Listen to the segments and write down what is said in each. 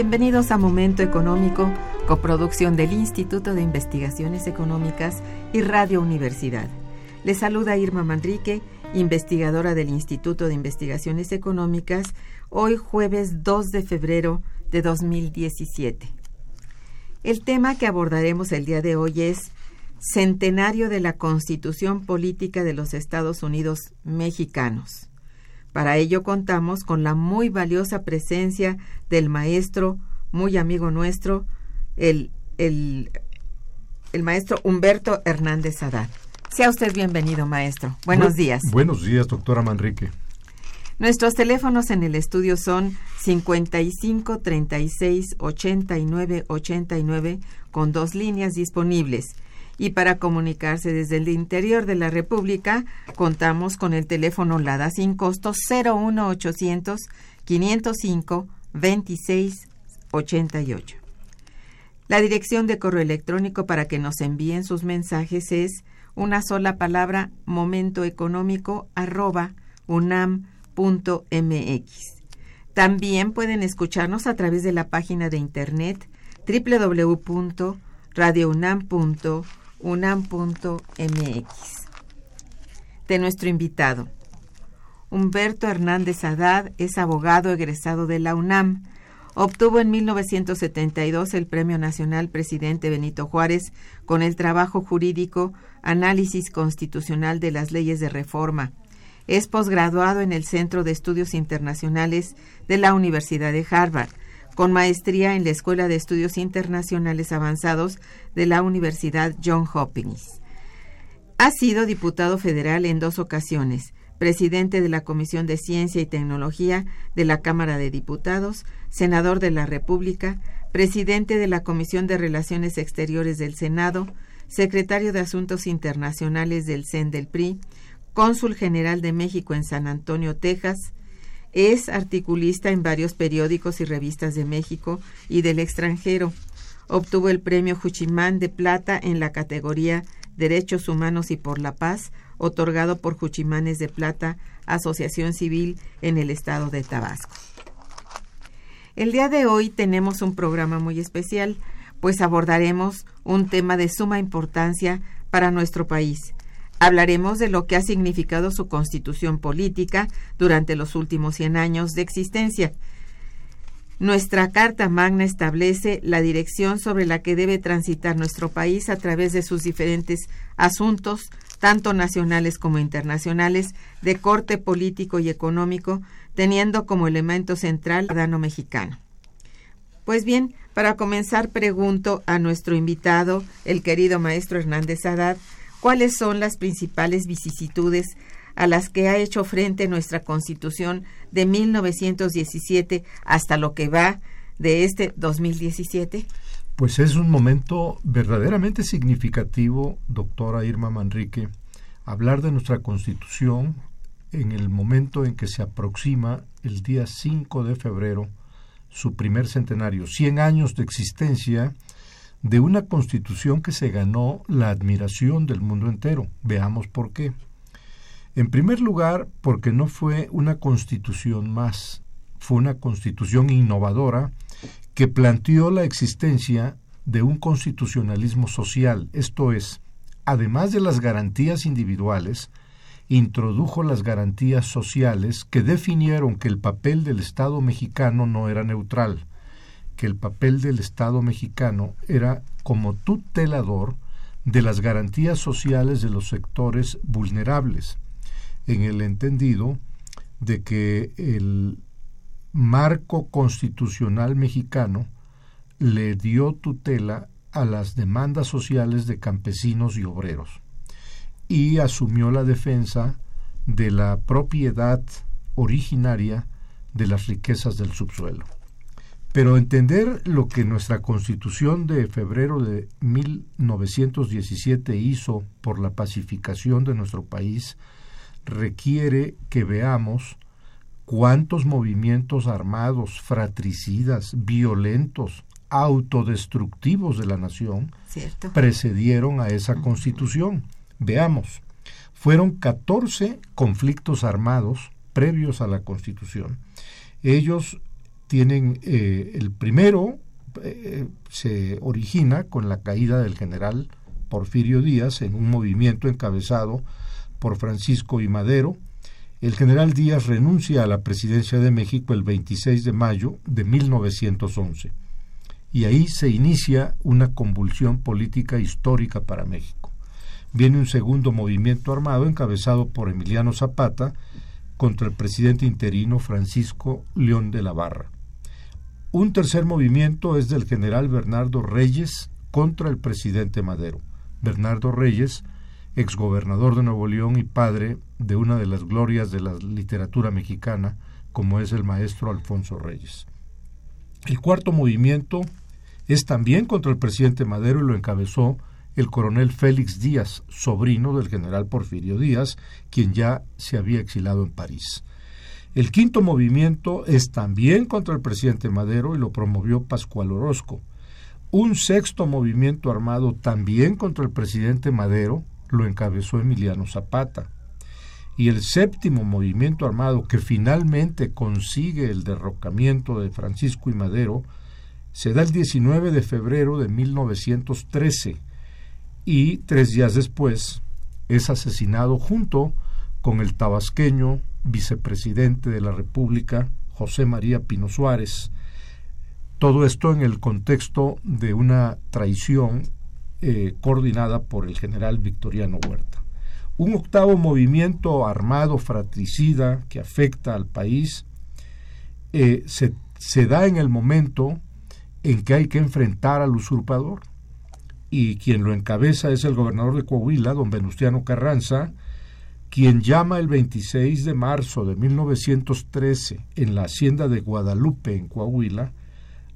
Bienvenidos a Momento Económico, coproducción del Instituto de Investigaciones Económicas y Radio Universidad. Les saluda Irma Manrique, investigadora del Instituto de Investigaciones Económicas, hoy jueves 2 de febrero de 2017. El tema que abordaremos el día de hoy es Centenario de la Constitución Política de los Estados Unidos Mexicanos. Para ello contamos con la muy valiosa presencia del maestro, muy amigo nuestro, el, el, el maestro Humberto Hernández Haddad. Sea usted bienvenido, maestro. Buenos días. Buenos días, doctora Manrique. Nuestros teléfonos en el estudio son 55 36 89 89 con dos líneas disponibles. Y para comunicarse desde el interior de la República, contamos con el teléfono LADA sin costo 01800 505 26 88. La dirección de correo electrónico para que nos envíen sus mensajes es una sola palabra momentoeconómico arroba unam.mx. También pueden escucharnos a través de la página de internet www.radiounam.unam.mx. De nuestro invitado. Humberto Hernández Haddad es abogado egresado de la UNAM. Obtuvo en 1972 el Premio Nacional Presidente Benito Juárez con el trabajo jurídico Análisis Constitucional de las Leyes de Reforma. Es posgraduado en el Centro de Estudios Internacionales de la Universidad de Harvard, con maestría en la Escuela de Estudios Internacionales Avanzados de la Universidad John Hopkins. Ha sido diputado federal en dos ocasiones, presidente de la Comisión de Ciencia y Tecnología de la Cámara de Diputados, senador de la República, presidente de la Comisión de Relaciones Exteriores del Senado, secretario de Asuntos Internacionales del CEN del PRI, cónsul general de México en San Antonio, Texas, es articulista en varios periódicos y revistas de México y del extranjero. Obtuvo el premio Juchimán de Plata en la categoría Derechos Humanos y por la Paz, otorgado por Juchimanes de Plata, Asociación Civil en el estado de Tabasco. El día de hoy tenemos un programa muy especial, pues abordaremos un tema de suma importancia para nuestro país. Hablaremos de lo que ha significado su constitución política durante los últimos 100 años de existencia. Nuestra Carta Magna establece la dirección sobre la que debe transitar nuestro país a través de sus diferentes asuntos, tanto nacionales como internacionales, de corte político y económico, teniendo como elemento central al ciudadano mexicano. Pues bien, para comenzar pregunto a nuestro invitado, el querido maestro Hernández Haddad, cuáles son las principales vicisitudes a las que ha hecho frente nuestra Constitución de 1917 hasta lo que va de este 2017? Pues es un momento verdaderamente significativo, doctora Irma Manrique, hablar de nuestra Constitución en el momento en que se aproxima el día 5 de febrero su primer centenario, 100 años de existencia de una constitución que se ganó la admiración del mundo entero. Veamos por qué. En primer lugar, porque no fue una constitución más, fue una constitución innovadora que planteó la existencia de un constitucionalismo social, esto es, además de las garantías individuales, introdujo las garantías sociales que definieron que el papel del Estado mexicano no era neutral, que el papel del Estado mexicano era como tutelador de las garantías sociales de los sectores vulnerables, en el entendido de que el marco constitucional mexicano le dio tutela a las demandas sociales de campesinos y obreros. y asumió la defensa de la propiedad originaria de las riquezas del subsuelo. Pero entender lo que nuestra constitución de febrero de 1917 hizo por la pacificación de nuestro país requiere que veamos cuántos movimientos armados, fratricidas, violentos, autodestructivos de la nación precedieron a esa constitución. Veamos, fueron 14 conflictos armados previos a la constitución. Ellos tienen eh, el primero eh, se origina con la caída del general Porfirio Díaz en un movimiento encabezado por Francisco y Madero. El general Díaz renuncia a la presidencia de México el 26 de mayo de 1911 y ahí se inicia una convulsión política histórica para México. Viene un segundo movimiento armado encabezado por Emiliano Zapata contra el presidente interino Francisco León de la Barra. Un tercer movimiento es del general Bernardo Reyes contra el presidente Madero. Bernardo Reyes, exgobernador de Nuevo León y padre de una de las glorias de la literatura mexicana, como es el maestro Alfonso Reyes. El cuarto movimiento es también contra el presidente Madero y lo encabezó el coronel Félix Díaz, sobrino del general Porfirio Díaz, quien ya se había exilado en París. El quinto movimiento es también contra el presidente Madero y lo promovió Pascual Orozco. Un sexto movimiento armado también contra el presidente Madero lo encabezó Emiliano Zapata. Y el séptimo movimiento armado que finalmente consigue el derrocamiento de Francisco y Madero se da el 19 de febrero de 1913 y tres días después es asesinado junto con el tabasqueño vicepresidente de la República, José María Pino Suárez. Todo esto en el contexto de una traición eh, coordinada por el general Victoriano Huerta. Un octavo movimiento armado fratricida que afecta al país eh, se, se da en el momento en que hay que enfrentar al usurpador y quien lo encabeza es el gobernador de Coahuila, don Venustiano Carranza, quien llama el 26 de marzo de 1913 en la hacienda de Guadalupe, en Coahuila,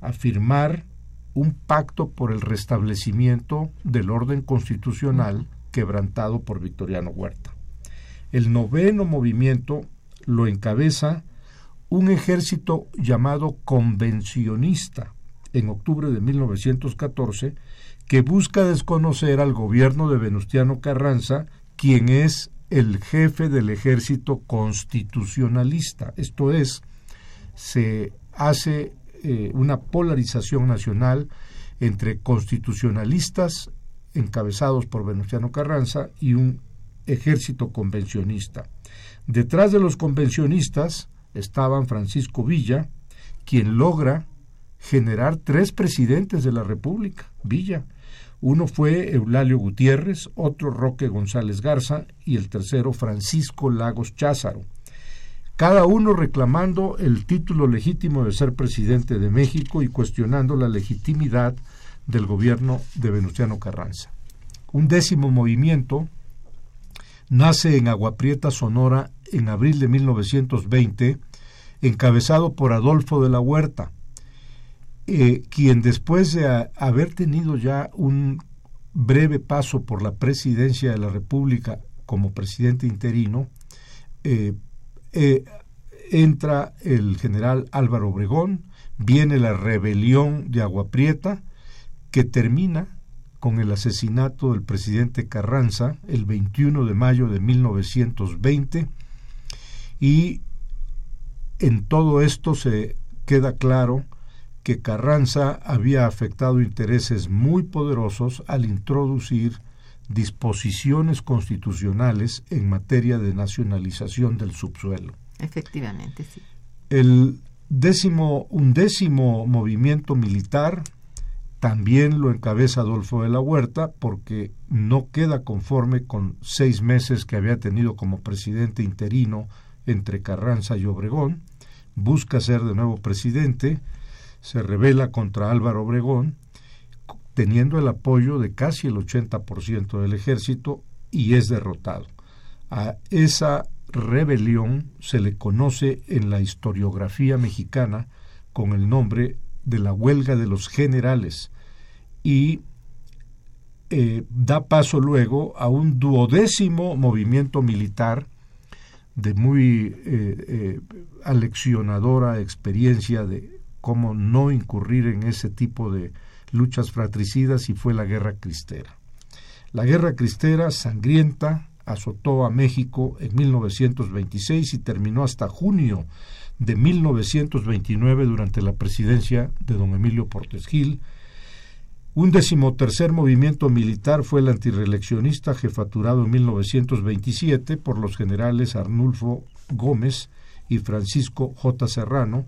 a firmar un pacto por el restablecimiento del orden constitucional quebrantado por Victoriano Huerta. El noveno movimiento lo encabeza un ejército llamado convencionista en octubre de 1914 que busca desconocer al gobierno de Venustiano Carranza, quien es el jefe del ejército constitucionalista. Esto es, se hace eh, una polarización nacional entre constitucionalistas encabezados por Venustiano Carranza y un ejército convencionista. Detrás de los convencionistas estaban Francisco Villa, quien logra generar tres presidentes de la República. Villa, uno fue Eulalio Gutiérrez, otro Roque González Garza y el tercero Francisco Lagos Cházaro, cada uno reclamando el título legítimo de ser presidente de México y cuestionando la legitimidad del gobierno de Venustiano Carranza. Un décimo movimiento nace en Aguaprieta, Sonora, en abril de 1920, encabezado por Adolfo de la Huerta, eh, quien después de haber tenido ya un breve paso por la presidencia de la República como presidente interino, eh, eh, entra el general Álvaro Obregón, viene la rebelión de Agua Prieta, que termina con el asesinato del presidente Carranza el 21 de mayo de 1920 y en todo esto se queda claro que Carranza había afectado intereses muy poderosos al introducir disposiciones constitucionales en materia de nacionalización del subsuelo. Efectivamente, sí. El décimo, undécimo movimiento militar también lo encabeza Adolfo de la Huerta porque no queda conforme con seis meses que había tenido como presidente interino entre Carranza y Obregón, busca ser de nuevo presidente, se revela contra Álvaro Obregón, teniendo el apoyo de casi el 80% del ejército, y es derrotado. A esa rebelión se le conoce en la historiografía mexicana con el nombre de la huelga de los generales y eh, da paso luego a un duodécimo movimiento militar de muy eh, eh, aleccionadora experiencia de cómo no incurrir en ese tipo de luchas fratricidas y fue la guerra cristera. La guerra cristera sangrienta azotó a México en 1926 y terminó hasta junio de 1929 durante la presidencia de don Emilio Portes Gil. Un decimotercer movimiento militar fue el antireeleccionista jefaturado en 1927 por los generales Arnulfo Gómez y Francisco J. Serrano,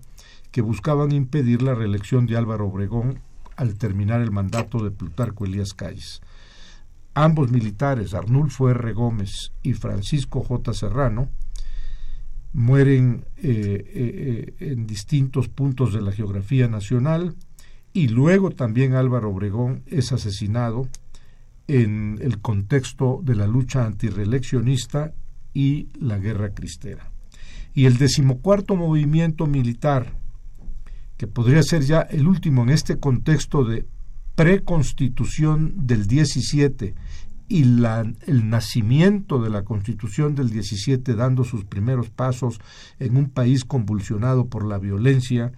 que buscaban impedir la reelección de Álvaro Obregón al terminar el mandato de Plutarco Elías Calles. Ambos militares, Arnulfo R. Gómez y Francisco J. Serrano, mueren eh, eh, eh, en distintos puntos de la geografía nacional y luego también Álvaro Obregón es asesinado en el contexto de la lucha antireeleccionista y la guerra cristera. Y el decimocuarto movimiento militar, que podría ser ya el último en este contexto de preconstitución del 17 y el nacimiento de la constitución del 17 dando sus primeros pasos en un país convulsionado por la violencia,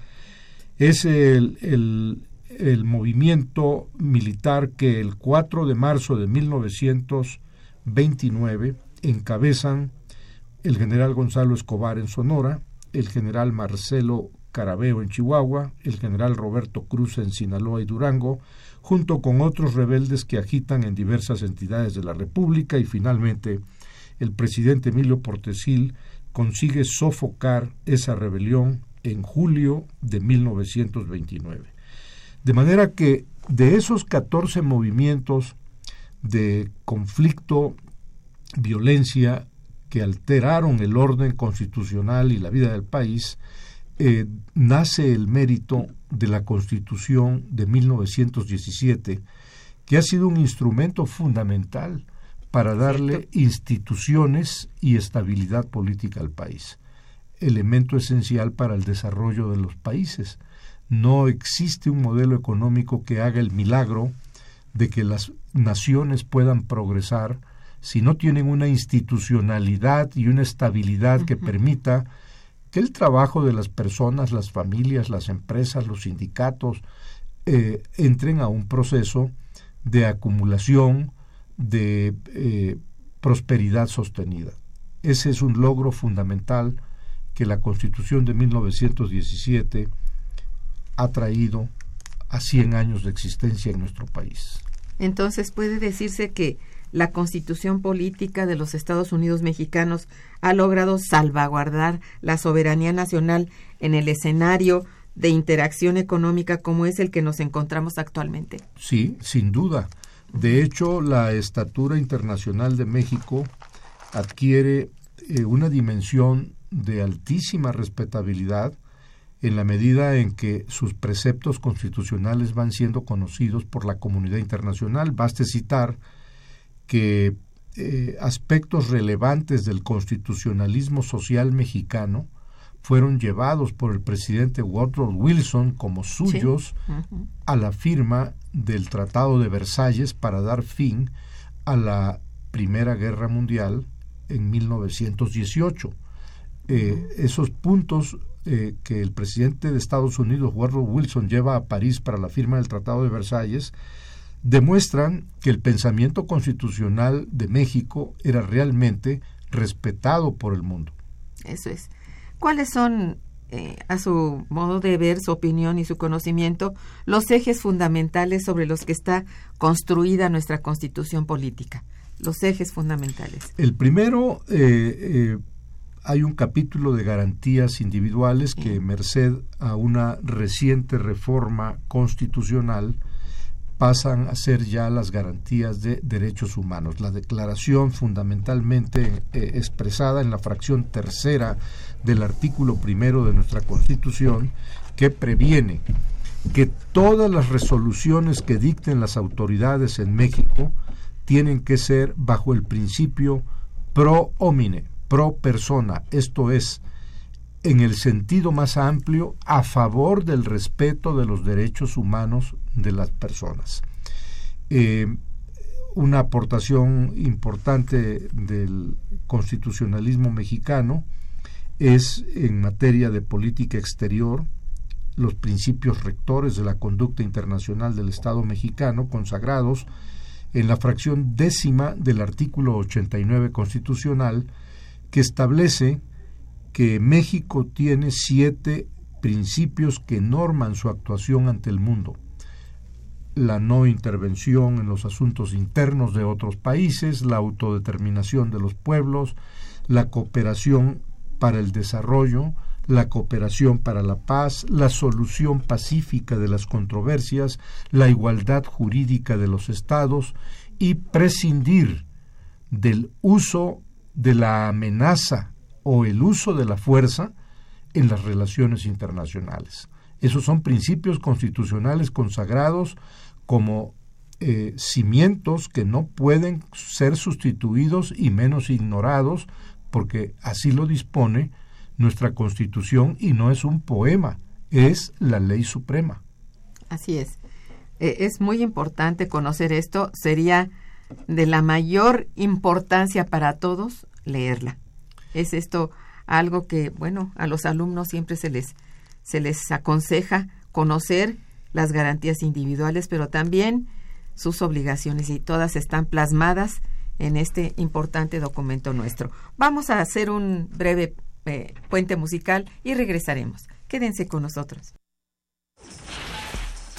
es el, el, el movimiento militar que el 4 de marzo de 1929 encabezan el general Gonzalo Escobar en Sonora, el general Marcelo Carabeo en Chihuahua, el general Roberto Cruz en Sinaloa y Durango, junto con otros rebeldes que agitan en diversas entidades de la República y finalmente el presidente Emilio Portesil consigue sofocar esa rebelión en julio de 1929. De manera que de esos 14 movimientos de conflicto, violencia, que alteraron el orden constitucional y la vida del país, eh, nace el mérito de la Constitución de 1917, que ha sido un instrumento fundamental para darle instituciones y estabilidad política al país, elemento esencial para el desarrollo de los países. No existe un modelo económico que haga el milagro de que las naciones puedan progresar si no tienen una institucionalidad y una estabilidad que permita que el trabajo de las personas, las familias, las empresas, los sindicatos, eh, entren a un proceso de acumulación de eh, prosperidad sostenida. Ese es un logro fundamental que la Constitución de 1917 ha traído a 100 años de existencia en nuestro país. Entonces puede decirse que la constitución política de los Estados Unidos mexicanos ha logrado salvaguardar la soberanía nacional en el escenario de interacción económica como es el que nos encontramos actualmente. Sí, sin duda. De hecho, la estatura internacional de México adquiere eh, una dimensión de altísima respetabilidad en la medida en que sus preceptos constitucionales van siendo conocidos por la comunidad internacional. Baste citar que eh, aspectos relevantes del constitucionalismo social mexicano fueron llevados por el presidente Woodrow Wilson como suyos a la firma del Tratado de Versalles para dar fin a la Primera Guerra Mundial en 1918. Eh, esos puntos eh, que el presidente de Estados Unidos, Woodrow Wilson, lleva a París para la firma del Tratado de Versalles, demuestran que el pensamiento constitucional de México era realmente respetado por el mundo. Eso es. ¿Cuáles son, eh, a su modo de ver, su opinión y su conocimiento, los ejes fundamentales sobre los que está construida nuestra constitución política? Los ejes fundamentales. El primero, eh, eh, hay un capítulo de garantías individuales que, merced a una reciente reforma constitucional, pasan a ser ya las garantías de derechos humanos. La declaración fundamentalmente eh, expresada en la fracción tercera del artículo primero de nuestra Constitución, que previene que todas las resoluciones que dicten las autoridades en México tienen que ser bajo el principio pro homine, pro persona, esto es, en el sentido más amplio, a favor del respeto de los derechos humanos de las personas. Eh, una aportación importante del constitucionalismo mexicano es en materia de política exterior los principios rectores de la conducta internacional del Estado mexicano consagrados en la fracción décima del artículo 89 constitucional que establece que México tiene siete principios que norman su actuación ante el mundo. La no intervención en los asuntos internos de otros países, la autodeterminación de los pueblos, la cooperación para el desarrollo, la cooperación para la paz, la solución pacífica de las controversias, la igualdad jurídica de los estados y prescindir del uso de la amenaza o el uso de la fuerza en las relaciones internacionales. Esos son principios constitucionales consagrados como eh, cimientos que no pueden ser sustituidos y menos ignorados porque así lo dispone nuestra constitución y no es un poema, es la ley suprema. Así es. Eh, es muy importante conocer esto. Sería de la mayor importancia para todos leerla. Es esto algo que, bueno, a los alumnos siempre se les, se les aconseja conocer las garantías individuales, pero también sus obligaciones y todas están plasmadas en este importante documento nuestro. Vamos a hacer un breve eh, puente musical y regresaremos. Quédense con nosotros.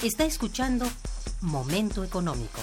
Está escuchando Momento Económico.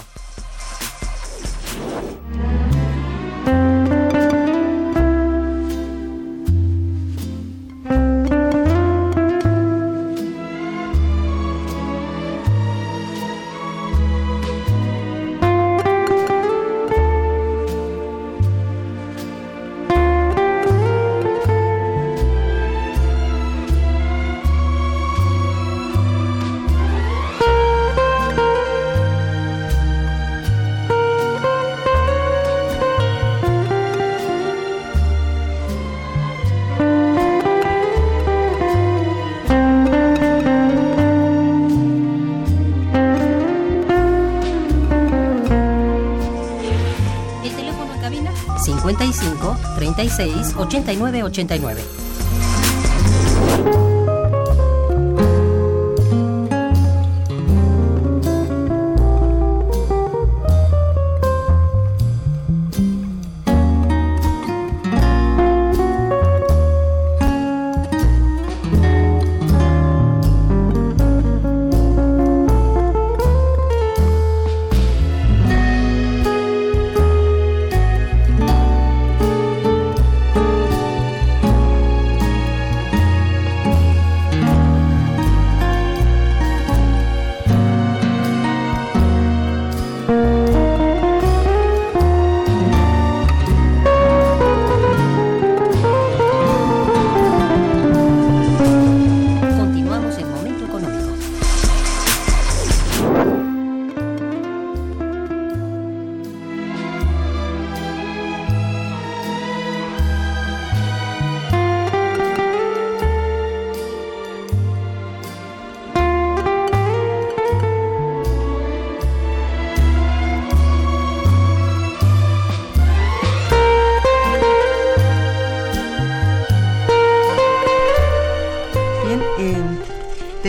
36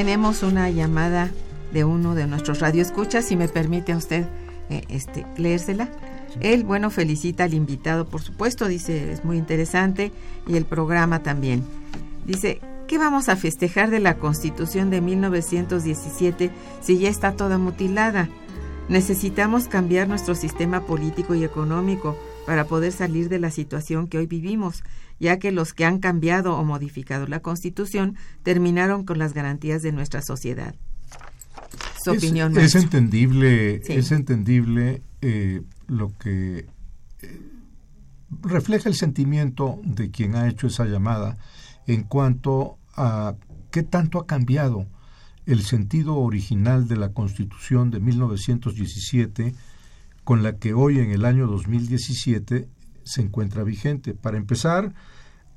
tenemos una llamada de uno de nuestros radioescuchas, si me permite a usted eh, este, leérsela. Él, bueno, felicita al invitado, por supuesto, dice, es muy interesante, y el programa también. Dice, ¿qué vamos a festejar de la Constitución de 1917 si ya está toda mutilada? Necesitamos cambiar nuestro sistema político y económico para poder salir de la situación que hoy vivimos, ya que los que han cambiado o modificado la Constitución terminaron con las garantías de nuestra sociedad. Su es, opinión. es entendible, Sí. es entendible eh, lo que eh, refleja el sentimiento de quien ha hecho esa llamada en cuanto a qué tanto ha cambiado el sentido original de la Constitución de 1917 con la que hoy en el año 2017 se encuentra vigente. Para empezar,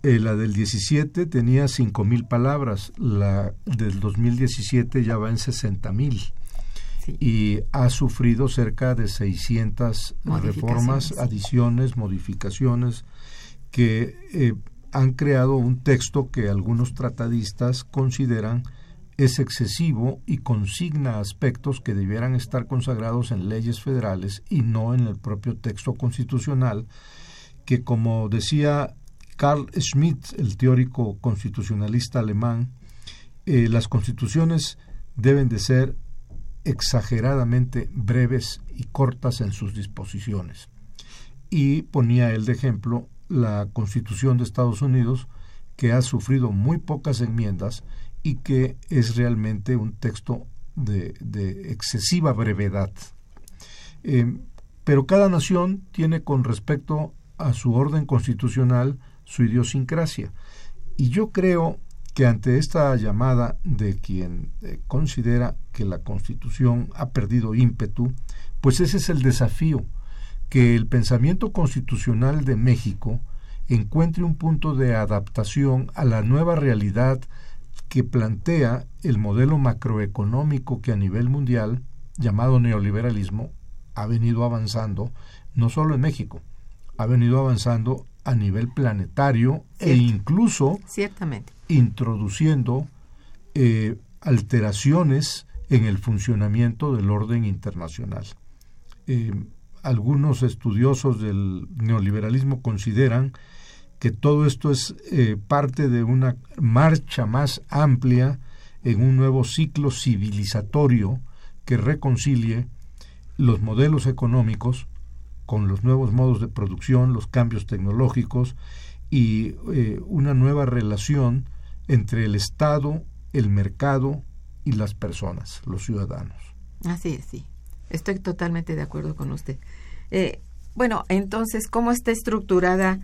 eh, la del 17 tenía 5.000 palabras, la del 2017 ya va en 60.000 y ha sufrido cerca de 600 reformas, adiciones, modificaciones que eh, han creado un texto que algunos tratadistas consideran es excesivo y consigna aspectos que debieran estar consagrados en leyes federales y no en el propio texto constitucional, que como decía Carl Schmitt, el teórico constitucionalista alemán, eh, las constituciones deben de ser exageradamente breves y cortas en sus disposiciones. Y ponía él de ejemplo la Constitución de Estados Unidos, que ha sufrido muy pocas enmiendas y que es realmente un texto de, excesiva brevedad. Eh, pero cada nación tiene con respecto a su orden constitucional su idiosincrasia. Y yo creo que ante esta llamada de quien eh, considera que la Constitución ha perdido ímpetu, pues ese es el desafío, que el pensamiento constitucional de México encuentre un punto de adaptación a la nueva realidad que plantea el modelo macroeconómico que a nivel mundial, llamado neoliberalismo, ha venido avanzando, no solo en México, ha venido avanzando a nivel planetario e incluso Ciertamente. introduciendo eh, alteraciones en el funcionamiento del orden internacional. Eh, algunos estudiosos del neoliberalismo consideran que todo esto es eh, parte de una marcha más amplia en un nuevo ciclo civilizatorio que reconcilie los modelos económicos con los nuevos modos de producción, los cambios tecnológicos y eh, una nueva relación entre el Estado, el mercado y las personas, los ciudadanos. Así es, sí. Estoy totalmente de acuerdo con usted. Eh, bueno, entonces, ¿cómo está estructurada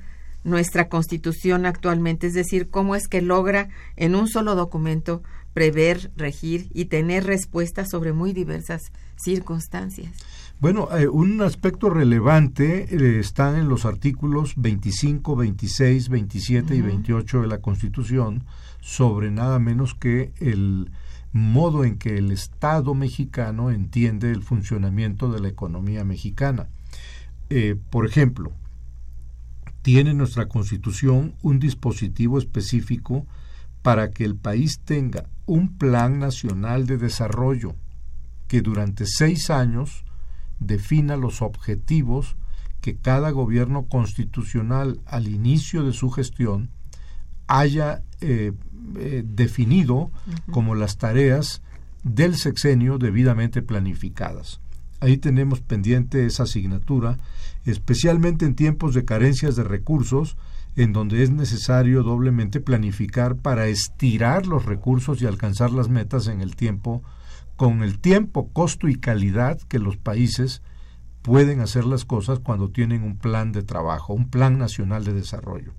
nuestra constitución actualmente? Es decir, ¿cómo es que logra en un solo documento prever, regir y tener respuestas sobre muy diversas circunstancias? Bueno, eh, un aspecto relevante eh, está en los artículos 25, 26, 27 y 28 de la Constitución sobre nada menos que el modo en que el Estado mexicano entiende el funcionamiento de la economía mexicana. Eh, por ejemplo, tiene nuestra Constitución un dispositivo específico para que el país tenga un plan nacional de desarrollo que durante seis años defina los objetivos que cada gobierno constitucional al inicio de su gestión haya eh, eh, definido como las tareas del sexenio debidamente planificadas. Ahí tenemos pendiente esa asignatura, especialmente en tiempos de carencias de recursos, en donde es necesario doblemente planificar para estirar los recursos y alcanzar las metas en el tiempo con el tiempo, costo y calidad que los países pueden hacer las cosas cuando tienen un plan de trabajo, un plan nacional de desarrollo.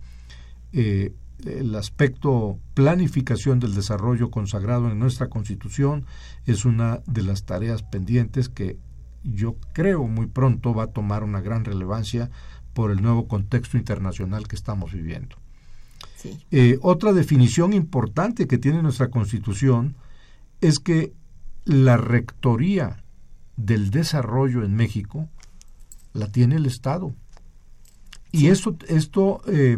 Eh, el aspecto planificación del desarrollo consagrado en nuestra Constitución es una de las tareas pendientes que yo creo muy pronto va a tomar una gran relevancia por el nuevo contexto internacional que estamos viviendo. Eh, otra definición importante que tiene nuestra Constitución es que la rectoría del desarrollo en México la tiene el Estado. Y esto, esto eh,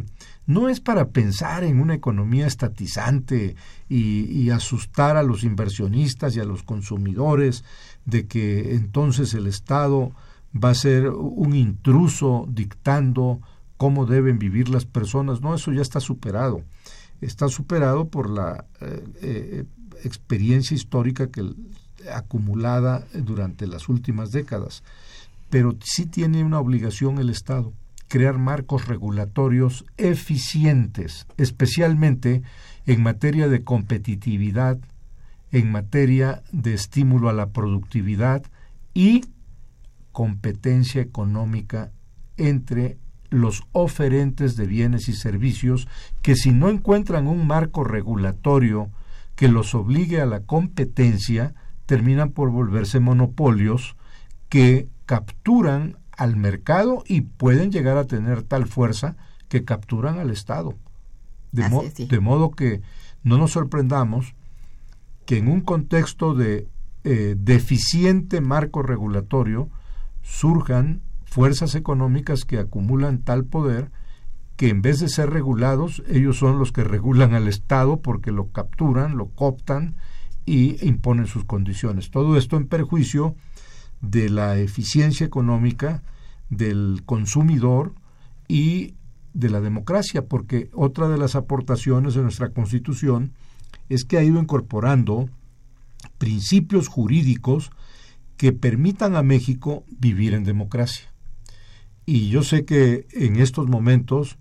no es para pensar en una economía estatizante y, asustar a los inversionistas y a los consumidores de que entonces el Estado va a ser un intruso dictando cómo deben vivir las personas. No, eso ya está superado. Está superado por la eh, eh, experiencia histórica que acumulada durante las últimas décadas. Pero sí tiene una obligación el Estado, crear marcos regulatorios eficientes, especialmente en materia de competitividad, en materia de estímulo a la productividad y competencia económica entre los oferentes de bienes y servicios que si no encuentran un marco regulatorio que los obligue a la competencia, terminan por volverse monopolios que capturan al mercado y pueden llegar a tener tal fuerza que capturan al Estado. De, de modo que no nos sorprendamos que en un contexto de eh, deficiente marco regulatorio surjan fuerzas económicas que acumulan tal poder que en vez de ser regulados, ellos son los que regulan al Estado porque lo capturan, lo cooptan y imponen sus condiciones. Todo esto en perjuicio de la eficiencia económica del consumidor y de la democracia, porque otra de las aportaciones de nuestra Constitución es que ha ido incorporando principios jurídicos que permitan a México vivir en democracia. Y yo sé que en estos momentos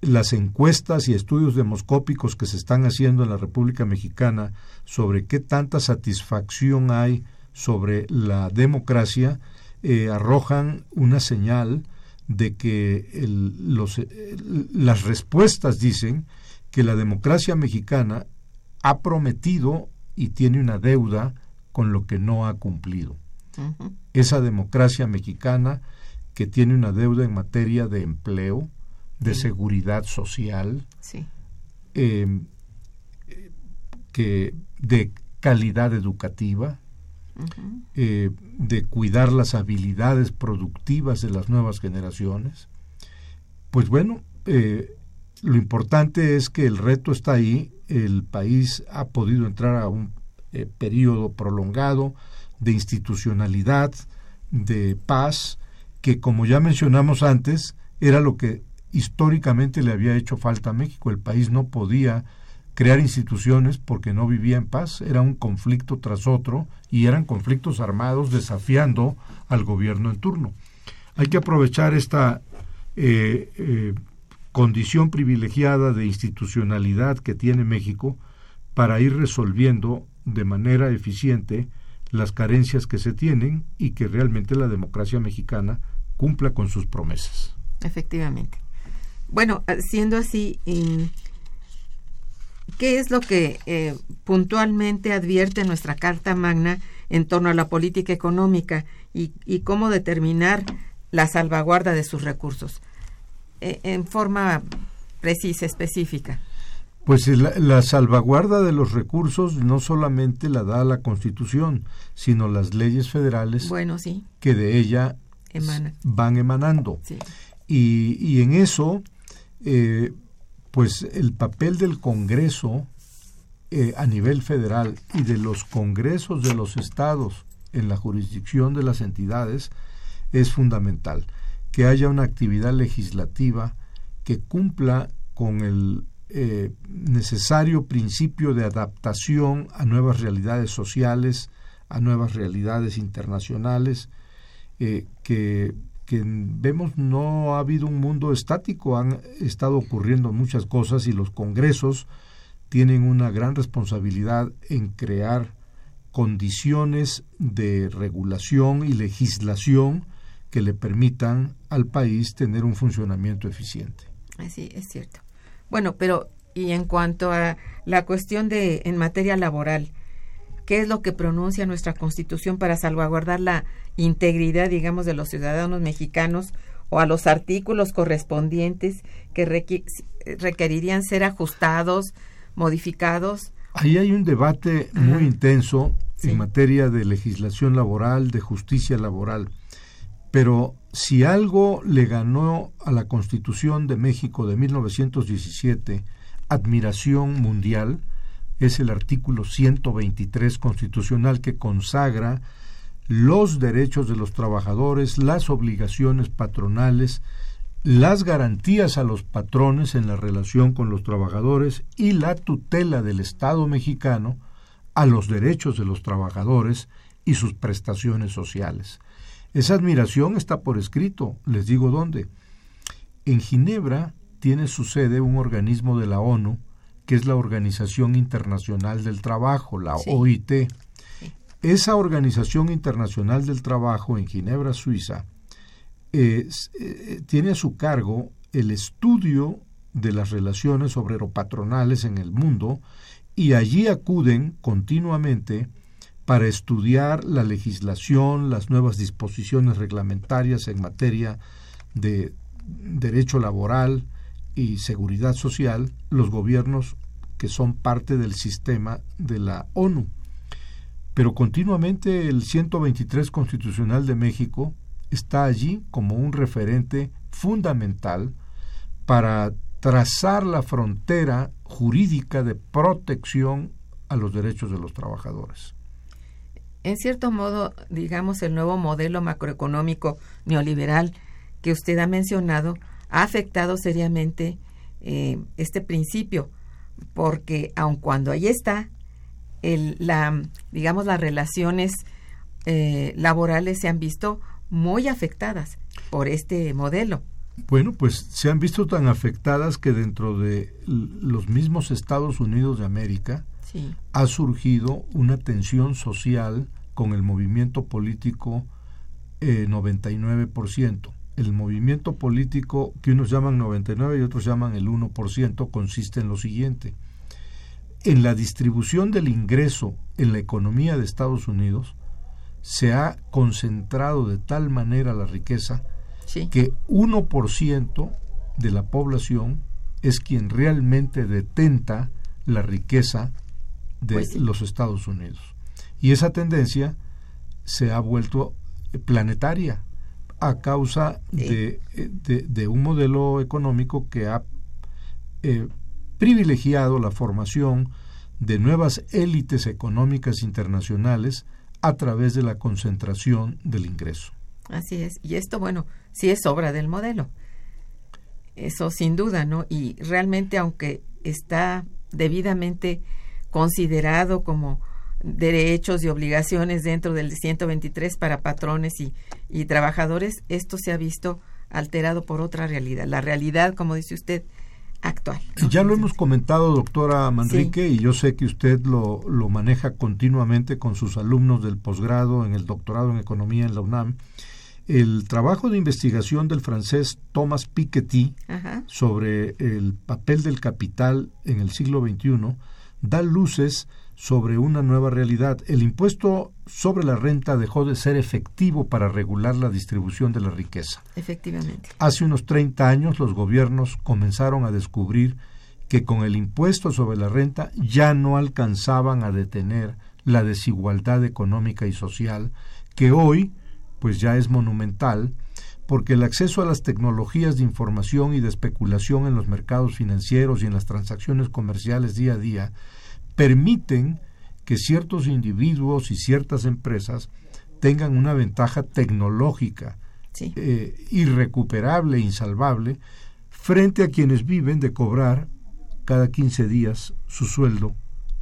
las encuestas y estudios demoscópicos que se están haciendo en la República Mexicana sobre qué tanta satisfacción hay sobre la democracia eh, arrojan una señal de que los, las respuestas dicen que la democracia mexicana ha prometido y tiene una deuda con lo que no ha cumplido. Esa democracia mexicana que tiene una deuda en materia de empleo, de seguridad social, em, que de calidad educativa, eh, de cuidar las habilidades productivas de las nuevas generaciones. Pues bueno, eh, lo importante es que el reto está ahí, el país ha podido entrar a un eh, periodo prolongado de institucionalidad, de paz, que como ya mencionamos antes, era lo que históricamente le había hecho falta a México. El país no podía crear instituciones porque no vivía en paz, era un conflicto tras otro y eran conflictos armados desafiando al gobierno en turno. Hay que aprovechar esta eh, eh, condición privilegiada de institucionalidad que tiene México para ir resolviendo de manera eficiente las carencias que se tienen y que realmente la democracia mexicana cumpla con sus promesas. Efectivamente. Bueno, eh, siendo así, ¿qué es lo que eh, puntualmente advierte nuestra Carta Magna en torno a la política económica y, cómo determinar la salvaguarda de sus recursos? Eh, en forma precisa, específica. Pues la, salvaguarda de los recursos no solamente la da la Constitución, sino las leyes federales bueno, sí. que de ella van emanando. Y, y, en eso eh, pues el papel del Congreso eh, a nivel federal y de los congresos de los estados en la jurisdicción de las entidades es fundamental. Que haya una actividad legislativa que cumpla con el eh, necesario principio de adaptación a nuevas realidades sociales, a nuevas realidades internacionales, que que vemos no ha habido un mundo estático, han estado ocurriendo muchas cosas y los congresos tienen una gran responsabilidad en crear condiciones de regulación y legislación que le permitan al país tener un funcionamiento eficiente. Así es cierto. Bueno, pero y en cuanto a la cuestión de en materia laboral, qué es lo que pronuncia nuestra Constitución para salvaguardar la integridad, digamos, de los ciudadanos mexicanos o a los artículos correspondientes que requerirían ser ajustados, modificados. Ahí hay un debate muy intenso en materia de legislación laboral, de justicia laboral. Pero si algo le ganó a la Constitución de México de 1917 admiración mundial, es el artículo 123 constitucional que consagra los derechos de los trabajadores, las obligaciones patronales, las garantías a los patrones en la relación con los trabajadores y la tutela del Estado mexicano a los derechos de los trabajadores y sus prestaciones sociales. Esa admiración está por escrito, les digo dónde. En Ginebra tiene su sede un organismo de la ONU que es la Organización Internacional del Trabajo, la OIT. Esa Organización Internacional del Trabajo en Ginebra, Suiza, eh, tiene a su cargo el estudio de las relaciones obrero-patronales en el mundo y allí acuden continuamente para estudiar la legislación, las nuevas disposiciones reglamentarias en materia de derecho laboral y seguridad social, los gobiernos que son parte del sistema de la ONU. Pero continuamente el 123 Constitucional de México está allí como un referente fundamental para trazar la frontera jurídica de protección a los derechos de los trabajadores. En cierto modo, digamos, el nuevo modelo macroeconómico neoliberal que usted ha mencionado ha afectado seriamente eh, este principio, porque aun cuando ahí está, el, la, digamos, las relaciones eh, laborales se han visto muy afectadas por este modelo. Bueno, pues se han visto tan afectadas que dentro de los mismos Estados Unidos de América ha surgido una tensión social con el movimiento político eh, 99%. El movimiento político que unos llaman 99 y otros llaman el 1% consiste en lo siguiente. En la distribución del ingreso en la economía de Estados Unidos se ha concentrado de tal manera la riqueza que 1% de la población es quien realmente detenta la riqueza de Pues sí. los Estados Unidos. Y esa tendencia se ha vuelto planetaria a causa de, eh, de- de un modelo económico que ha eh, privilegiado la formación de nuevas élites económicas internacionales a través de la concentración del ingreso. Así es. Y esto, bueno, sí es obra del modelo. Eso sin duda, ¿no? Y realmente, aunque está debidamente considerado como derechos y obligaciones dentro del 123 para patrones y, y trabajadores, esto se ha visto alterado por otra realidad, la realidad, como dice usted, actual. ¿no? Ya lo hemos comentado, doctora Manrique, y yo sé que usted lo, lo maneja continuamente con sus alumnos del posgrado en el doctorado en economía en la UNAM. El trabajo de investigación del francés Thomas Piketty Ajá. sobre el papel del capital en el siglo XXI da luces sobre una nueva realidad. El impuesto sobre la renta dejó de ser efectivo para regular la distribución de la riqueza. Efectivamente. Hace unos 30 años los gobiernos comenzaron a descubrir que con el impuesto sobre la renta ya no alcanzaban a detener la desigualdad económica y social que hoy pues ya es monumental porque el acceso a las tecnologías de información y de especulación en los mercados financieros y en las transacciones comerciales día a día permiten que ciertos individuos y ciertas empresas tengan una ventaja tecnológica Sí. eh, irrecuperable, insalvable, frente a quienes viven de cobrar cada 15 días su sueldo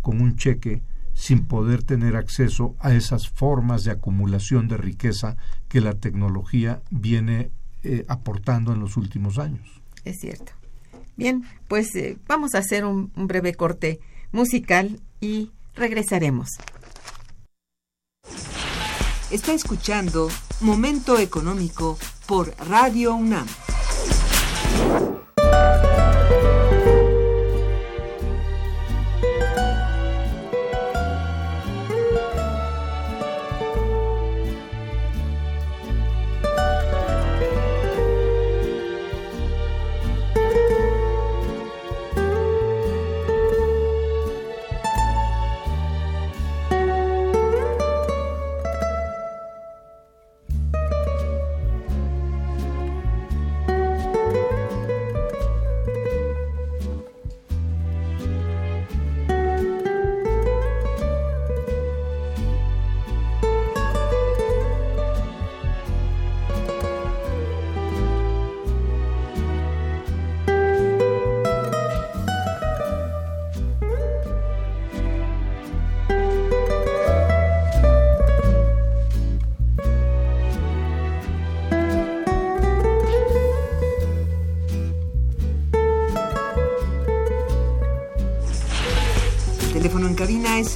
con un cheque sin poder tener acceso a esas formas de acumulación de riqueza que la tecnología viene eh, aportando en los últimos años. Es cierto. Bien, pues eh, vamos a hacer un, un breve corte musical y regresaremos. Está escuchando Momento Económico por Radio UNAM.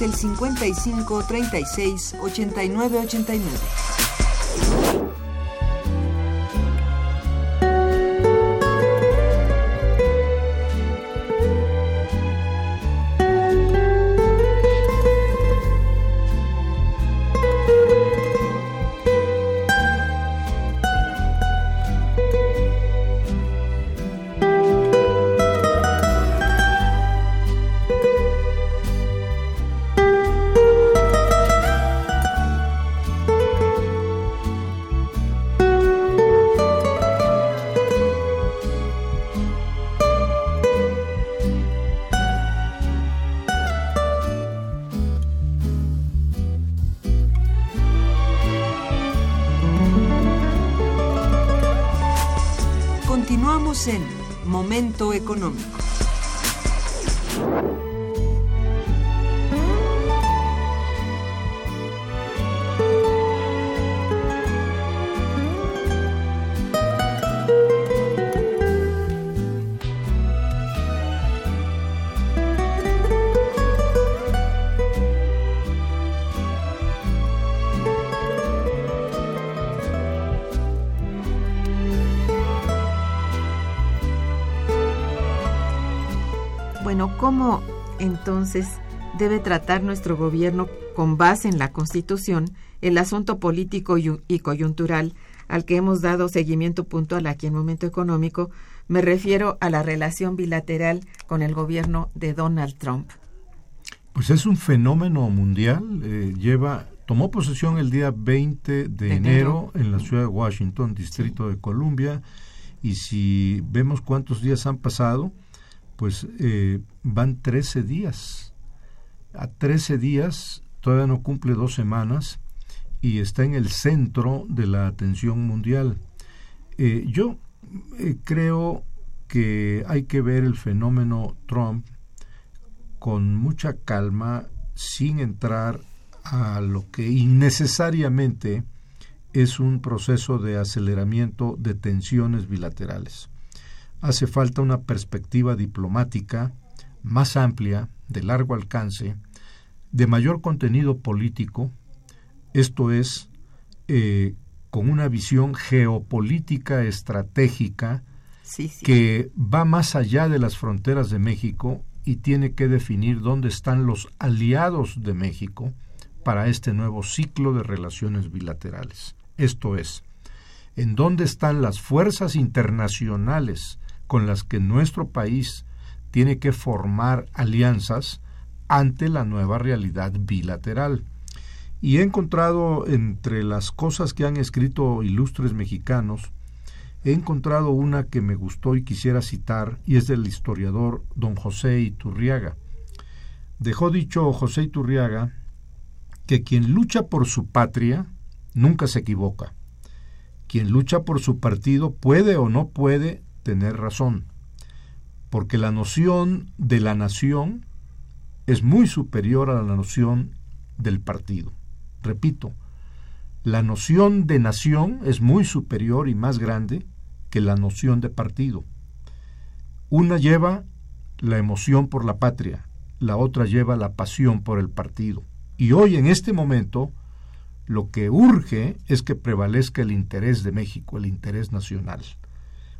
El 55 36 89 89. ¿Cómo entonces debe tratar nuestro gobierno con base en la Constitución el asunto político y coyuntural al que hemos dado seguimiento puntual aquí en Momento Económico? Me refiero a la relación bilateral con el gobierno de Donald Trump. Pues es un fenómeno mundial. eh, lleva tomó posesión el día 20 de, De enero, enero. en la ciudad de Washington, Distrito de Columbia. Y si vemos cuántos días han pasado, pues eh, van 13 días. A 13 días, todavía no cumple dos semanas y está en el centro de la atención mundial. Eh, yo eh, creo que hay que ver el fenómeno Trump con mucha calma, sin entrar a lo que innecesariamente es un proceso de aceleramiento de tensiones bilaterales. Hace falta una perspectiva diplomática más amplia, de largo alcance, de mayor contenido político, esto es, eh, con una visión geopolítica estratégica Sí, sí. que va más allá de las fronteras de México y tiene que definir dónde están los aliados de México para este nuevo ciclo de relaciones bilaterales. Esto es, en dónde están las fuerzas internacionales con las que nuestro país tiene que formar alianzas ante la nueva realidad bilateral. Y he encontrado entre las cosas que han escrito ilustres mexicanos, he encontrado una que me gustó y quisiera citar, y es del historiador don José Iturriaga. Dejó dicho José Iturriaga que quien lucha por su patria nunca se equivoca. Quien lucha por su partido puede o no puede tener razón, porque la noción de la nación es muy superior a la noción del partido. Repito, la noción de nación es muy superior y más grande que la noción de partido. Una lleva la emoción por la patria, la otra lleva la pasión por el partido. Y hoy, en este momento, lo que urge es que prevalezca el interés de México, el interés nacional.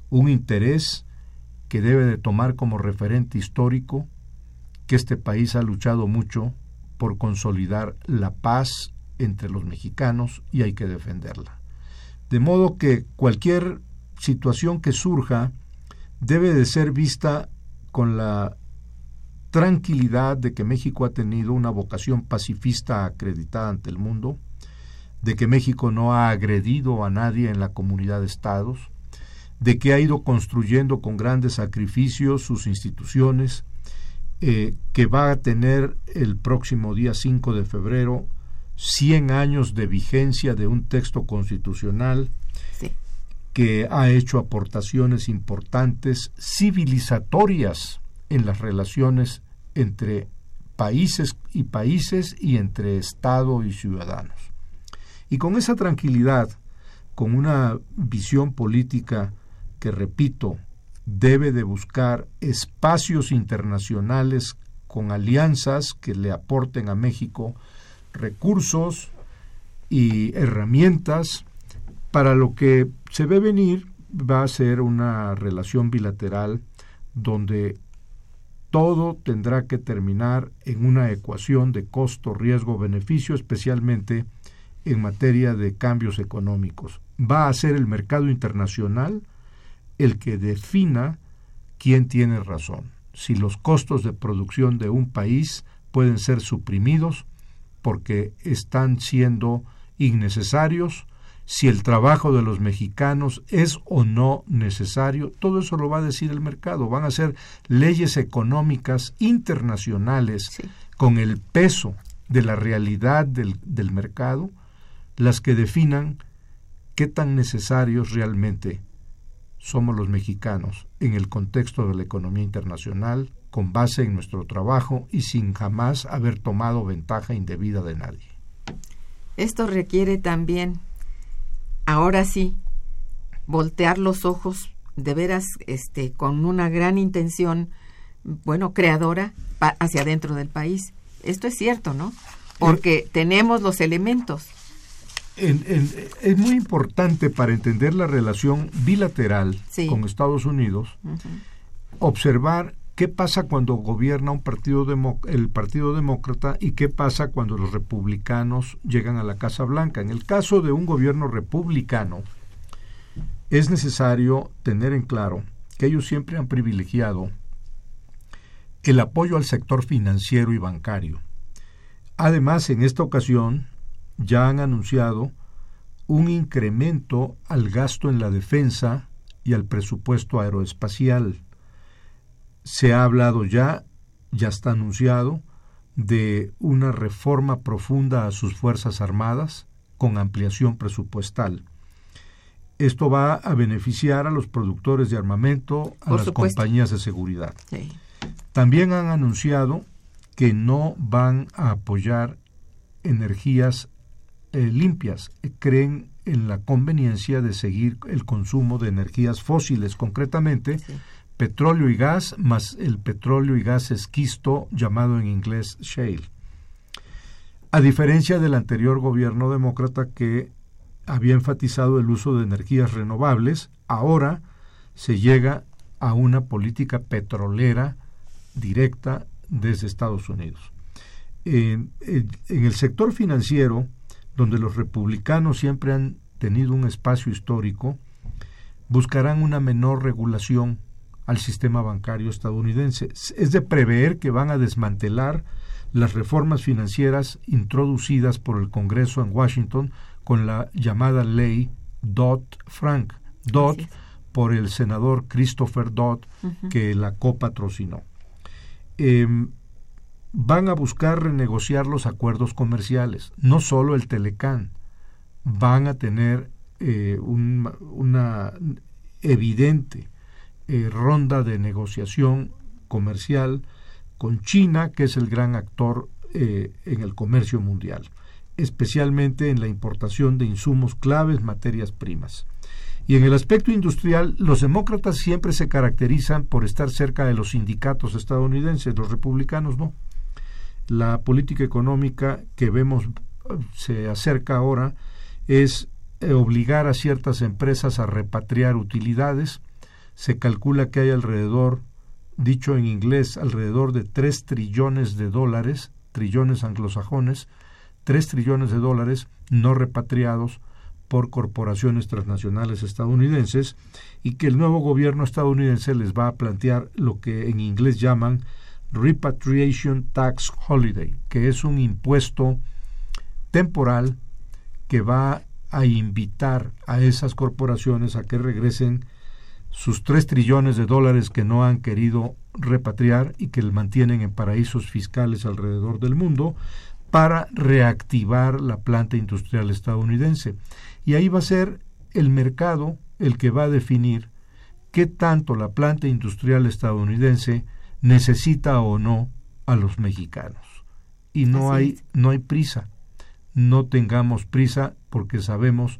Un interés que debe de tomar como referente histórico que este país ha luchado mucho por consolidar la paz entre los mexicanos y hay que defenderla. De modo que cualquier situación que surja debe de ser vista con la tranquilidad de que México ha tenido una vocación pacifista acreditada ante el mundo, de que México no ha agredido a nadie en la comunidad de estados, de que ha ido construyendo con grandes sacrificios sus instituciones, eh, que va a tener el próximo día 5 de febrero 100 años de vigencia de un texto constitucional Sí. que ha hecho aportaciones importantes civilizatorias en las relaciones entre países y países y entre Estado y ciudadanos. Y con esa tranquilidad, con una visión política que, repito, debe de buscar espacios internacionales con alianzas que le aporten a México recursos y herramientas para lo que se ve venir va a ser una relación bilateral donde todo tendrá que terminar en una ecuación de costo, riesgo, beneficio, especialmente en materia de cambios económicos. Va a ser el mercado internacional el que defina quién tiene razón, si los costos de producción de un país pueden ser suprimidos porque están siendo innecesarios, si el trabajo de los mexicanos es o no necesario, todo eso lo va a decir el mercado. Van a ser leyes económicas internacionales Sí. con el peso de la realidad del, del mercado las que definan qué tan necesarios realmente somos los mexicanos en el contexto de la economía internacional, con base en nuestro trabajo y sin jamás haber tomado ventaja indebida de nadie. Esto requiere también, ahora sí, voltear los ojos de veras este, con una gran intención, bueno, creadora hacia adentro del país. Esto es cierto, ¿no? Porque tenemos los elementos. Es muy importante para entender la relación bilateral con Estados Unidos observar qué pasa cuando gobierna un partido el Partido Demócrata y qué pasa cuando los republicanos llegan a la Casa Blanca. En el caso de un gobierno republicano, es necesario tener en claro que ellos siempre han privilegiado el apoyo al sector financiero y bancario. Además, en esta ocasión ya han anunciado un incremento al gasto en la defensa y al presupuesto aeroespacial. Se ha hablado ya, ya está anunciado, de una reforma profunda a sus Fuerzas Armadas con ampliación presupuestal. Esto va a beneficiar a los productores de armamento, a las compañías de seguridad. También han anunciado que no van a apoyar energías eh, limpias. Creen en la conveniencia de seguir el consumo de energías fósiles, concretamente petróleo y gas, más el petróleo y gas esquisto llamado en inglés shale. A diferencia del anterior gobierno demócrata que había enfatizado el uso de energías renovables, ahora se llega a una política petrolera directa desde Estados Unidos. en el sector financiero, donde los republicanos siempre han tenido un espacio histórico, buscarán una menor regulación al sistema bancario estadounidense. Es de prever que van a desmantelar las reformas financieras introducidas por el Congreso en Washington con la llamada ley Dodd-Frank. Dodd por el senador Christopher Dodd, que la copatrocinó. Em, van a buscar renegociar los acuerdos comerciales, no solo el Telecán, van a tener eh, una evidente eh, ronda de negociación comercial con China, que es el gran actor eh, en el comercio mundial especialmente en la importación de insumos claves, materias primas. Y en el aspecto industrial, los demócratas siempre se caracterizan por estar cerca de los sindicatos estadounidenses, los republicanos no. La política económica que vemos se acerca ahora es eh, obligar a ciertas empresas a repatriar utilidades. Se calcula que hay alrededor, dicho en inglés, alrededor de 3 trillones de dólares, trillones anglosajones, 3 trillones de dólares no repatriados por corporaciones transnacionales estadounidenses y que el nuevo gobierno estadounidense les va a plantear lo que en inglés llaman Repatriation Tax Holiday, que es un impuesto temporal que va a invitar a esas corporaciones a que regresen sus 3 trillones de dólares que no han querido repatriar y que mantienen en paraísos fiscales alrededor del mundo para reactivar la planta industrial estadounidense. Y ahí va a ser el mercado el que va a definir qué tanto la planta industrial estadounidense necesita o no a los mexicanos. Y no hay no hay prisa. No tengamos prisa porque sabemos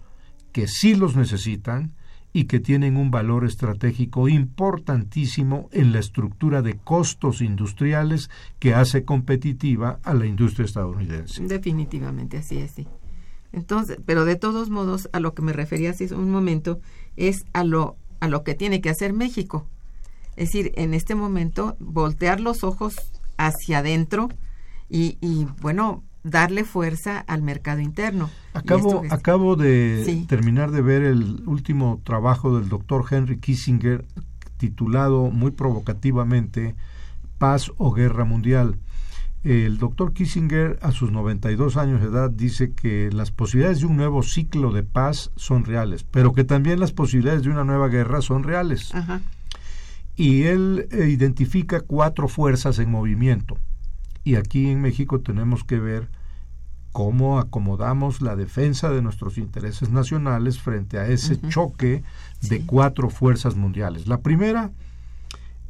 que sí los necesitan y que tienen un valor estratégico importantísimo en la estructura de costos industriales que hace competitiva a la industria estadounidense. Definitivamente, así es, sí. Entonces, pero de todos modos, a lo que me refería hace un momento es a lo a lo que tiene que hacer México. Es decir, en este momento voltear los ojos hacia adentro y, y bueno, darle fuerza al mercado interno. Acabo, acabo de terminar de ver el último trabajo del doctor Henry Kissinger titulado muy provocativamente Paz o Guerra Mundial. El doctor Kissinger a sus 92 años de edad dice que las posibilidades de un nuevo ciclo de paz son reales, pero que también las posibilidades de una nueva guerra son reales. Y él eh, identifica cuatro fuerzas en movimiento. Y aquí en México tenemos que ver cómo acomodamos la defensa de nuestros intereses nacionales frente a ese choque de cuatro fuerzas mundiales. La primera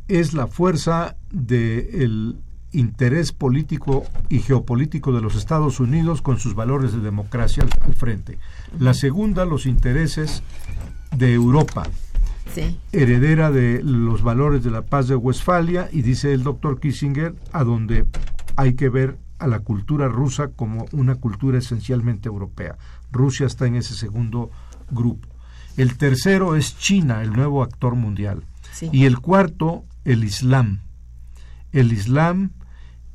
es la fuerza del interés político y geopolítico de los Estados Unidos con sus valores de democracia al, frente. La segunda, los intereses de Europa, heredera de los valores de la paz de Westfalia, y dice el doctor Kissinger, a donde hay que ver a la cultura rusa como una cultura esencialmente europea. Rusia está en ese segundo grupo. El tercero es China, el nuevo actor mundial. Y el cuarto, el Islam. El Islam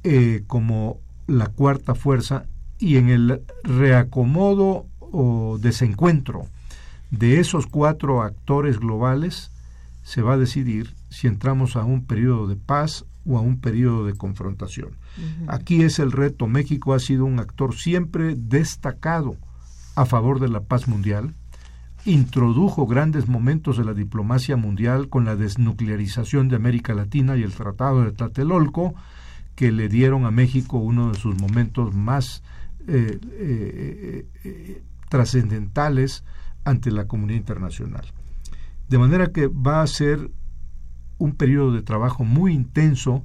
eh, como la cuarta fuerza y en el reacomodo o desencuentro de esos cuatro actores globales se va a decidir si entramos a un periodo de paz o a un periodo de confrontación. Aquí es el reto. México ha sido un actor siempre destacado a favor de la paz mundial, introdujo grandes momentos de la diplomacia mundial con la desnuclearización de América Latina y el Tratado de Tlatelolco, que le dieron a México uno de sus momentos más eh, eh, eh, trascendentales ante la comunidad internacional. De manera que va a ser un periodo de trabajo muy intenso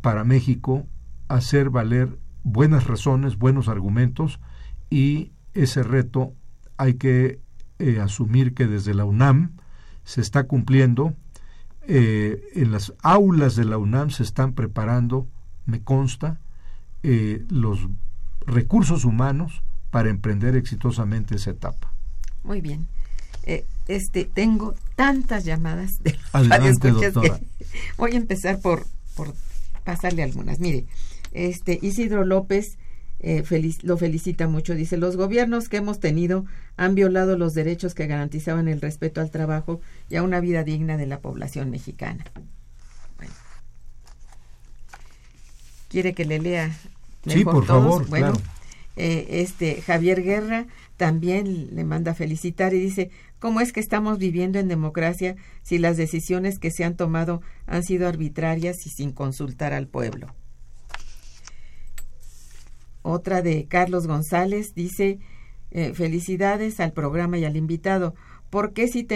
para México hacer valer buenas razones, buenos argumentos y ese reto hay que eh, asumir que desde la UNAM se está cumpliendo, eh, en las aulas de la UNAM se están preparando, me consta, eh, los recursos humanos para emprender exitosamente esa etapa. Muy bien. este, tengo tantas llamadas de Adelante, doctora. voy a empezar por, por pasarle algunas. Mire, este Isidro López eh, lo felicita mucho. Dice, los gobiernos que hemos tenido han violado los derechos que garantizaban el respeto al trabajo y a una vida digna de la población mexicana. Bueno. ¿Quiere que le lea? Sí, por favor. Bueno, eh, este Javier Guerra también le manda felicitar y dice, ¿cómo es que estamos viviendo en democracia si las decisiones que se han tomado han sido arbitrarias y sin consultar al pueblo? Otra de Carlos González dice, eh, felicidades al programa y al invitado. ¿Por qué, si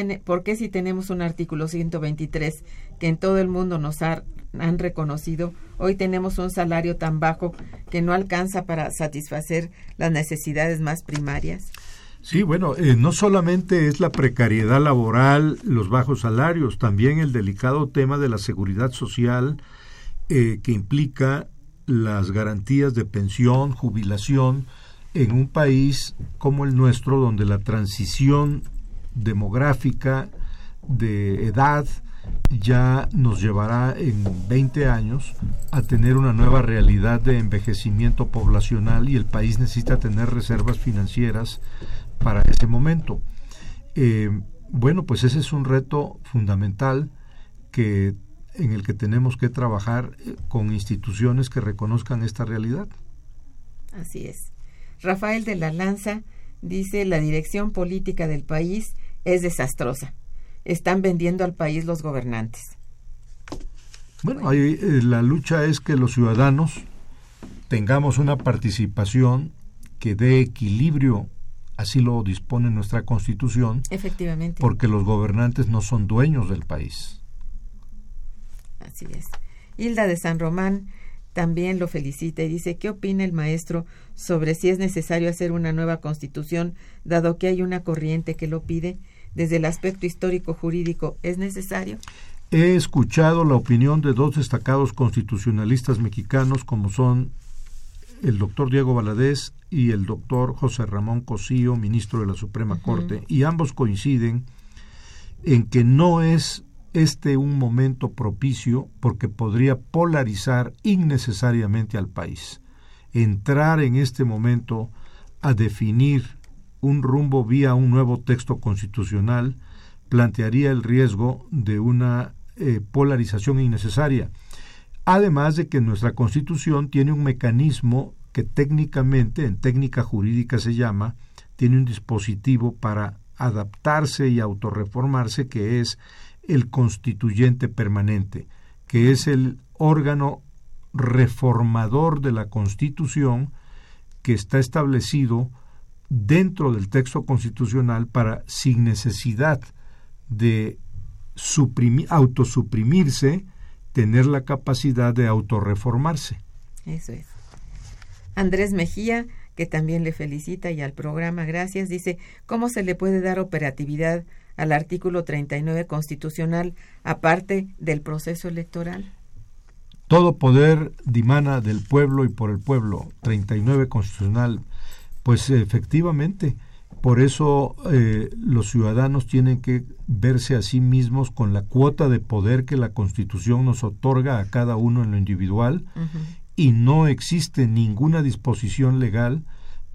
si tenemos un artículo 123 que en todo el mundo nos han reconocido, hoy tenemos un salario tan bajo que no alcanza para satisfacer las necesidades más primarias? Sí, bueno, eh, no solamente es la precariedad laboral, los bajos salarios, también el delicado tema de la seguridad social eh, que implica las garantías de pensión, jubilación, en un país como el nuestro, donde la transición demográfica de edad ya nos llevará en 20 años a tener una nueva realidad de envejecimiento poblacional y el país necesita tener reservas financieras para ese momento. Eh, bueno, pues ese es un reto fundamental que en el que tenemos que trabajar eh, con instituciones que reconozcan esta realidad. Así es. Rafael de la Lanza dice la dirección política del país es desastrosa. Están vendiendo al país los gobernantes. Bueno, Ahí, eh, la lucha es que los ciudadanos tengamos una participación que dé equilibrio, así lo dispone nuestra constitución. Efectivamente. Porque los gobernantes no son dueños del país. Así es. Hilda de San Román también lo felicita y dice, ¿qué opina el maestro sobre si es necesario hacer una nueva constitución, dado que hay una corriente que lo pide? Desde el aspecto histórico jurídico, ¿es necesario? He escuchado la opinión de dos destacados constitucionalistas mexicanos como son el doctor Diego Valadez y el doctor José Ramón Cosío, ministro de la Suprema Corte, y ambos coinciden en que no es este un momento propicio porque podría polarizar innecesariamente al país. Entrar en este momento a definir un rumbo vía un nuevo texto constitucional plantearía el riesgo de una eh, polarización innecesaria. Además de que nuestra Constitución tiene un mecanismo que técnicamente, en técnica jurídica se llama, tiene un dispositivo para adaptarse y autorreformarse que es el constituyente permanente, que es el órgano reformador de la Constitución que está establecido dentro del texto constitucional para, sin necesidad de autosuprimirse, tener la capacidad de autorreformarse. Eso es. Andrés Mejía, que también le felicita y al programa, gracias, dice, ¿cómo se le puede dar operatividad al artículo 39 constitucional aparte del proceso electoral? Todo poder dimana del pueblo y por el pueblo, 39 constitucional. Pues efectivamente, por eso eh, los ciudadanos tienen que verse a sí mismos con la cuota de poder que la Constitución nos otorga a cada uno en lo individual y no existe ninguna disposición legal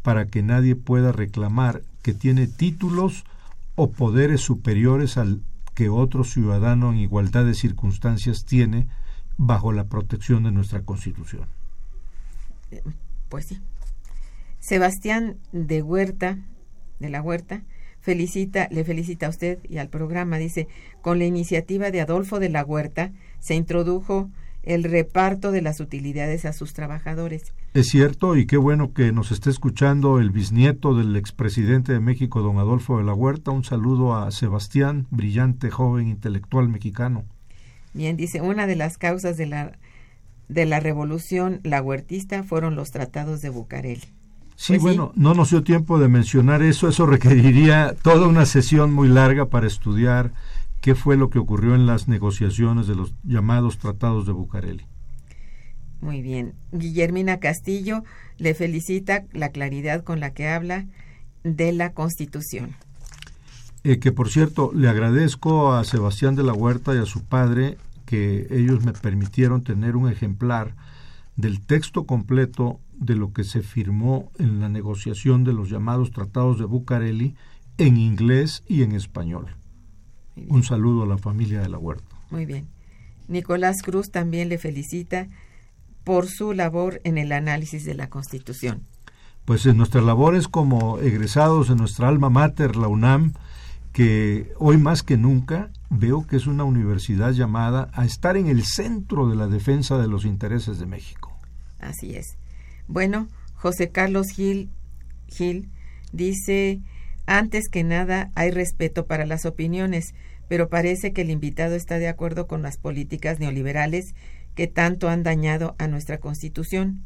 para que nadie pueda reclamar que tiene títulos o poderes superiores al que otro ciudadano en igualdad de circunstancias tiene bajo la protección de nuestra Constitución. Pues sí. Sebastián de Huerta, de la Huerta, felicita, le felicita a usted y al programa. Dice, con la iniciativa de Adolfo de la Huerta se introdujo el reparto de las utilidades a sus trabajadores. Es cierto, y qué bueno que nos esté escuchando el bisnieto del expresidente de México, don Adolfo de la Huerta. Un saludo a Sebastián, brillante joven intelectual mexicano. Bien, dice, una de las causas de la, de la revolución la huertista fueron los tratados de Bucareli. Sí, pues bueno, no nos dio tiempo de mencionar eso, eso requeriría toda una sesión muy larga para estudiar qué fue lo que ocurrió en las negociaciones de los llamados tratados de Bucareli. Muy bien. Guillermina Castillo le felicita la claridad con la que habla de la Constitución. Eh, que por cierto, le agradezco a Sebastián de la Huerta y a su padre que ellos me permitieron tener un ejemplar del texto completo de lo que se firmó en la negociación de los llamados tratados de Bucareli en inglés y en español. Un saludo a la familia de la Huerta. Muy bien. Nicolás Cruz también le felicita por su labor en el análisis de la Constitución. Pues en nuestras labores como egresados en nuestra alma mater, la UNAM, que hoy más que nunca veo que es una universidad llamada a estar en el centro de la defensa de los intereses de México. Así es. Bueno, José Carlos Gil, Gil dice, antes que nada hay respeto para las opiniones, pero parece que el invitado está de acuerdo con las políticas neoliberales que tanto han dañado a nuestra Constitución.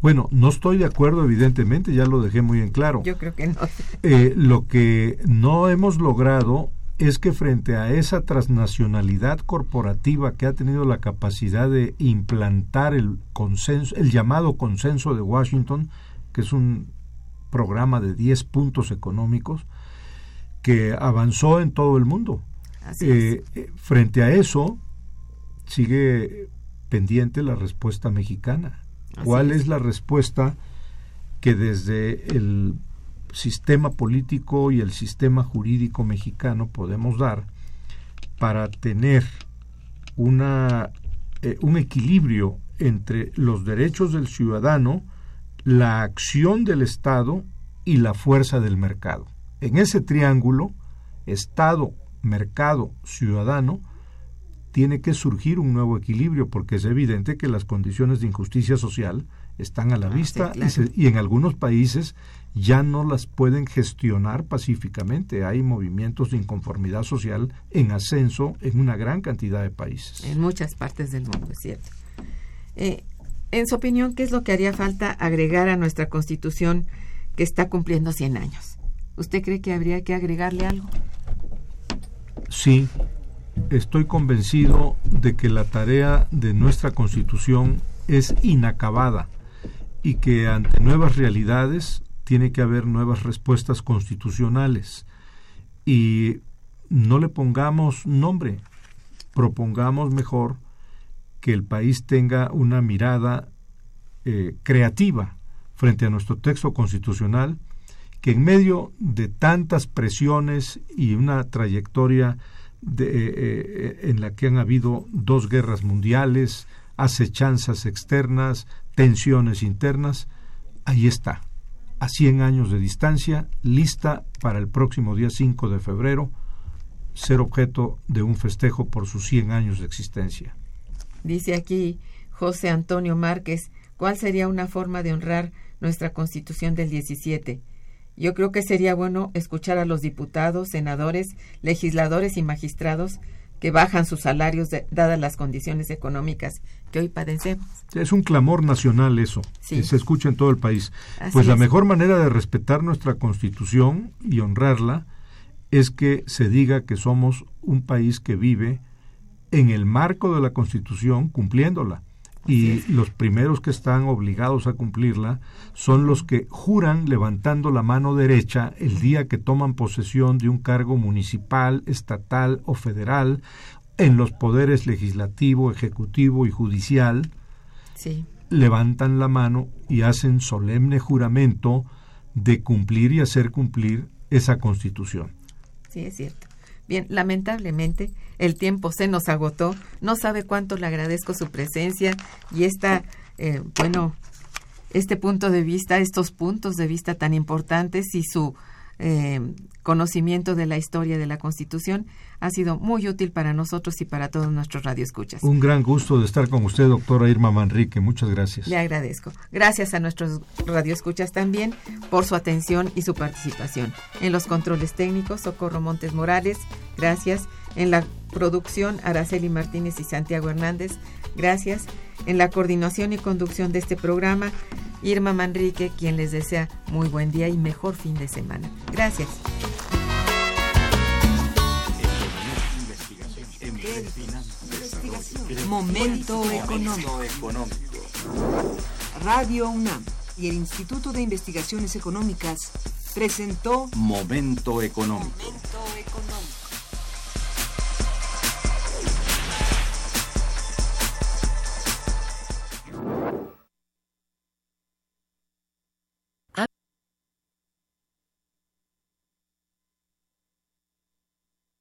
Bueno, no estoy de acuerdo, evidentemente, ya lo dejé muy en claro. Yo creo que no. Eh, lo que no hemos logrado es que frente a esa transnacionalidad corporativa que ha tenido la capacidad de implantar el consenso, el llamado consenso de Washington, que es un programa de 10 puntos económicos, que avanzó en todo el mundo. Eh, eh, frente a eso, sigue pendiente la respuesta mexicana. ¿Cuál es. la respuesta que desde el sistema político y el sistema jurídico mexicano podemos dar para tener una, eh, un equilibrio entre los derechos del ciudadano, la acción del Estado y la fuerza del mercado. En ese triángulo, Estado, mercado, ciudadano, tiene que surgir un nuevo equilibrio porque es evidente que las condiciones de injusticia social están a la ah, vista y, en algunos países ya no las pueden gestionar pacíficamente. Hay movimientos de inconformidad social en ascenso en una gran cantidad de países. En muchas partes del mundo, es cierto. Eh, en su opinión, ¿qué es lo que haría falta agregar a nuestra Constitución que está cumpliendo 100 años? ¿Usted cree que habría que agregarle algo? Sí, estoy convencido de que la tarea de nuestra Constitución es inacabada y que ante nuevas realidades tiene que haber nuevas respuestas constitucionales. Y no le pongamos nombre, propongamos mejor que el país tenga una mirada eh, creativa frente a nuestro texto constitucional, que en medio de tantas presiones y una trayectoria eh, eh, en la que han habido dos guerras mundiales, acechanzas externas, tensiones internas, ahí está, a 100 años de distancia, lista para el próximo día 5 de febrero, ser objeto de un festejo por sus 100 años de existencia. Dice aquí José Antonio Márquez, ¿cuál sería una forma de honrar nuestra Constitución del 17. Yo creo que sería bueno escuchar a los diputados, senadores, legisladores y magistrados que bajan sus salarios dadas las condiciones económicas que hoy padecemos. Es un clamor nacional eso, que se escucha en todo el país. pues la mejor manera de respetar nuestra constitución y honrarla es que se diga que somos un país que vive en el marco de la constitución cumpliéndola y los primeros que están obligados a cumplirla son los que juran levantando la mano derecha el día que toman posesión de un cargo municipal, estatal o federal en los poderes legislativo, ejecutivo y judicial. Levantan la mano y hacen solemne juramento de cumplir y hacer cumplir esa constitución. Sí, es cierto. Bien, lamentablemente el tiempo se nos agotó. No sabe cuánto le agradezco su presencia y esta, eh, bueno, este punto de vista, estos puntos de vista tan importantes y su eh, conocimiento de la historia de la Constitución ha sido muy útil para nosotros y para todos nuestros radioescuchas. Un gran gusto de estar con usted, doctora Irma Manrique. Muchas gracias. Le agradezco. Gracias a nuestros radioescuchas también por su atención y su participación. En los controles técnicos, Socorro Montes Morales, gracias. En la producción, Araceli Martínez y Santiago Hernández, gracias. En la coordinación y conducción de este programa, Irma Manrique, quien les desea muy buen día y mejor fin de semana. Gracias. Momento económico. Radio UNAM y el Instituto de Investigaciones Económicas presentó Momento económico. Momento económico.